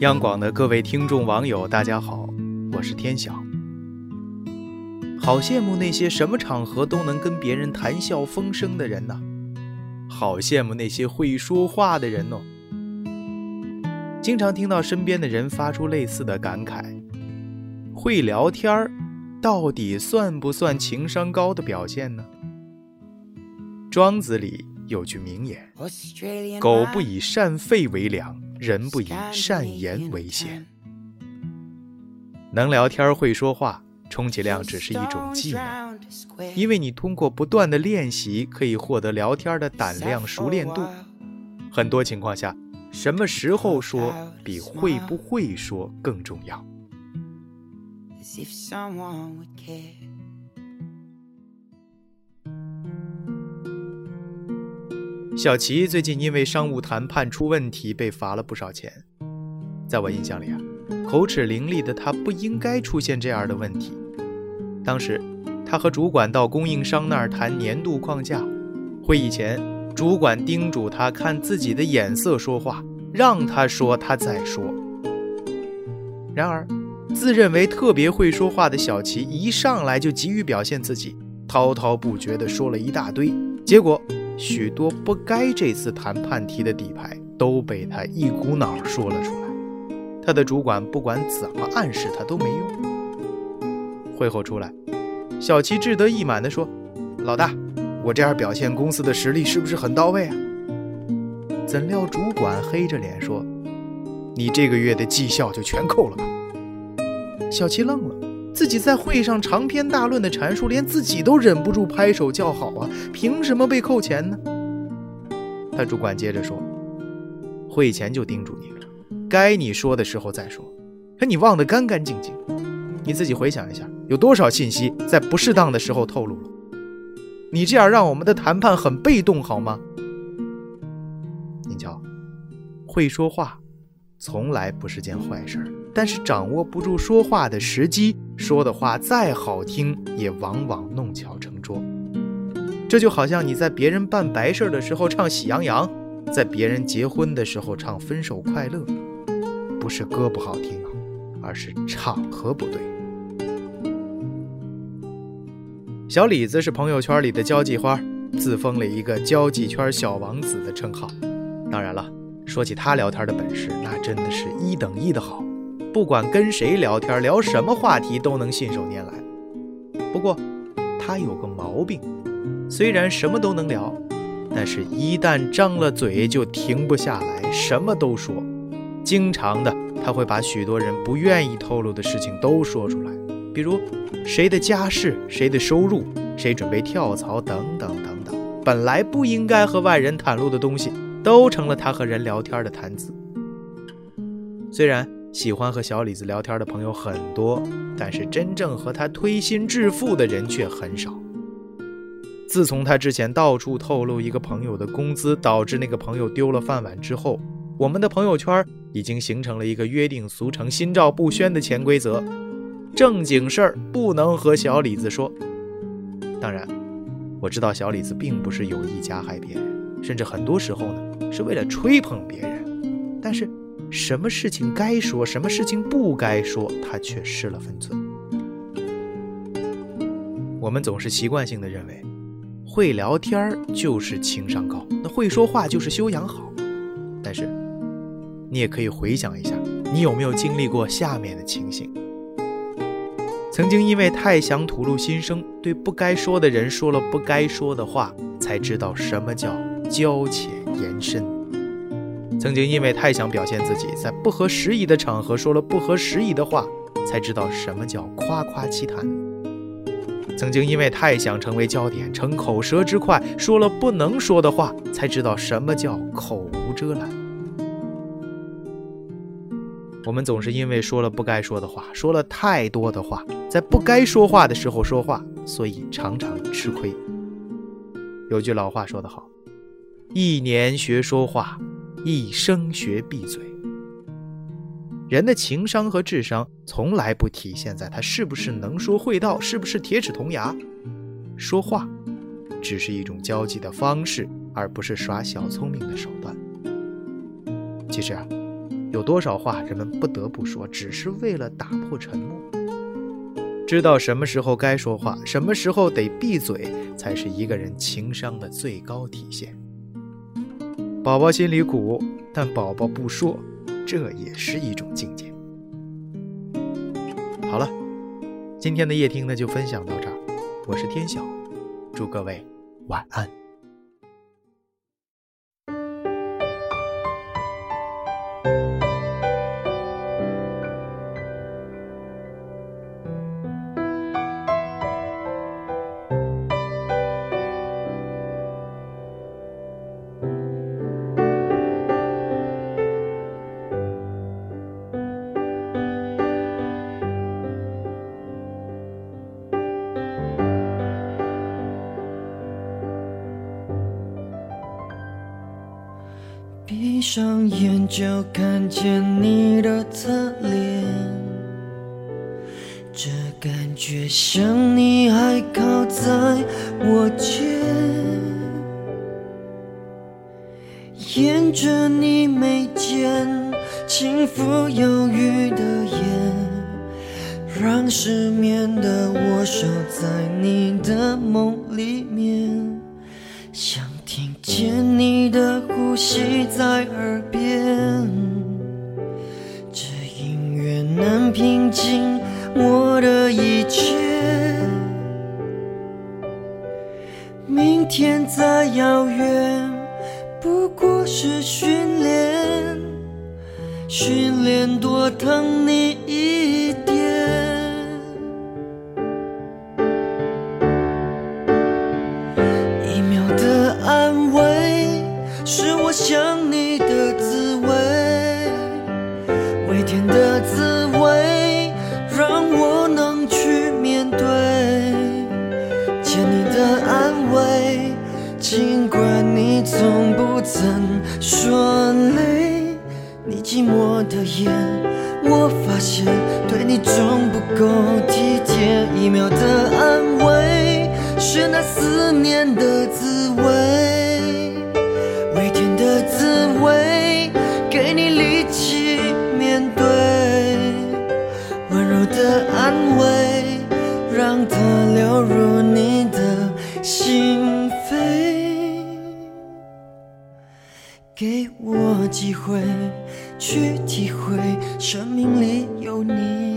央广的各位听众网友，大家好，我是天晓。好羡慕那些什么场合都能跟别人谈笑风生的人呐，好羡慕那些会说话的人哦。经常听到身边的人发出类似的感慨：会聊天儿，到底算不算情商高的表现呢？庄子里有句名言：“狗不以善吠为良。”人不以善言为先，能聊天会说话，充其量只是一种技能，因为你通过不断的练习，可以获得聊天的胆量、熟练度。很多情况下，什么时候说比会不会说更重要。小齐最近因为商务谈判出问题被罚了不少钱，在我印象里啊，口齿伶俐的他不应该出现这样的问题。当时他和主管到供应商那儿谈年度框架，会议前主管叮嘱他看自己的眼色说话，让他说他再说。然而，自认为特别会说话的小齐一上来就急于表现自己，滔滔不绝地说了一大堆，结果。许多不该这次谈判提的底牌都被他一股脑说了出来，他的主管不管怎么暗示他都没用。会后出来，小齐志得意满地说：“老大，我这样表现公司的实力是不是很到位啊？”怎料主管黑着脸说：“你这个月的绩效就全扣了吧？”小齐愣了。自己在会上长篇大论的阐述，连自己都忍不住拍手叫好啊！凭什么被扣钱呢？他主管接着说：“会前就叮嘱你了，该你说的时候再说，可你忘得干干净净。你自己回想一下，有多少信息在不适当的时候透露了？你这样让我们的谈判很被动，好吗？您瞧，会说话。”从来不是件坏事儿，但是掌握不住说话的时机，说的话再好听，也往往弄巧成拙。这就好像你在别人办白事的时候唱喜羊羊，在别人结婚的时候唱分手快乐，不是歌不好听啊，而是场合不对。小李子是朋友圈里的交际花，自封了一个交际圈小王子的称号。当然了。说起他聊天的本事，那真的是一等一的好，不管跟谁聊天，聊什么话题都能信手拈来。不过他有个毛病，虽然什么都能聊，但是一旦张了嘴就停不下来，什么都说。经常的，他会把许多人不愿意透露的事情都说出来，比如谁的家世、谁的收入、谁准备跳槽等等等等，本来不应该和外人袒露的东西。都成了他和人聊天的谈资。虽然喜欢和小李子聊天的朋友很多，但是真正和他推心置腹的人却很少。自从他之前到处透露一个朋友的工资导致那个朋友丢了饭碗之后，我们的朋友圈已经形成了一个约定俗成、心照不宣的潜规则：正经事儿不能和小李子说。当然，我知道小李子并不是有意加害别人。甚至很多时候呢，是为了吹捧别人，但是什么事情该说，什么事情不该说，他却失了分寸。我们总是习惯性的认为，会聊天就是情商高，那会说话就是修养好。但是，你也可以回想一下，你有没有经历过下面的情形？曾经因为太想吐露心声，对不该说的人说了不该说的话，才知道什么叫。交浅言深，曾经因为太想表现自己，在不合时宜的场合说了不合时宜的话，才知道什么叫夸夸其谈。曾经因为太想成为焦点，逞口舌之快，说了不能说的话，才知道什么叫口无遮拦。我们总是因为说了不该说的话，说了太多的话，在不该说话的时候说话，所以常常吃亏。有句老话说得好。一年学说话，一生学闭嘴。人的情商和智商从来不体现在他是不是能说会道，是不是铁齿铜牙。说话只是一种交际的方式，而不是耍小聪明的手段。其实啊，有多少话人们不得不说，只是为了打破沉默？知道什么时候该说话，什么时候得闭嘴，才是一个人情商的最高体现。宝宝心里苦，但宝宝不说，这也是一种境界。好了，今天的夜听呢就分享到这儿，我是天晓，祝各位晚安。闭上眼就看见你的侧脸，这感觉像你还靠在我肩，沿着你眉间轻抚忧郁的眼，让失眠的我守在你的梦里面，想。见你的呼吸在耳边，这音乐能平静我的一切。明天再遥远，不过是训练，训练多疼你一的安慰，尽管你从不曾说累。你寂寞的眼，我发现对你总不够体贴。一秒的安慰，心扉，给我机会去体会，生命里有你。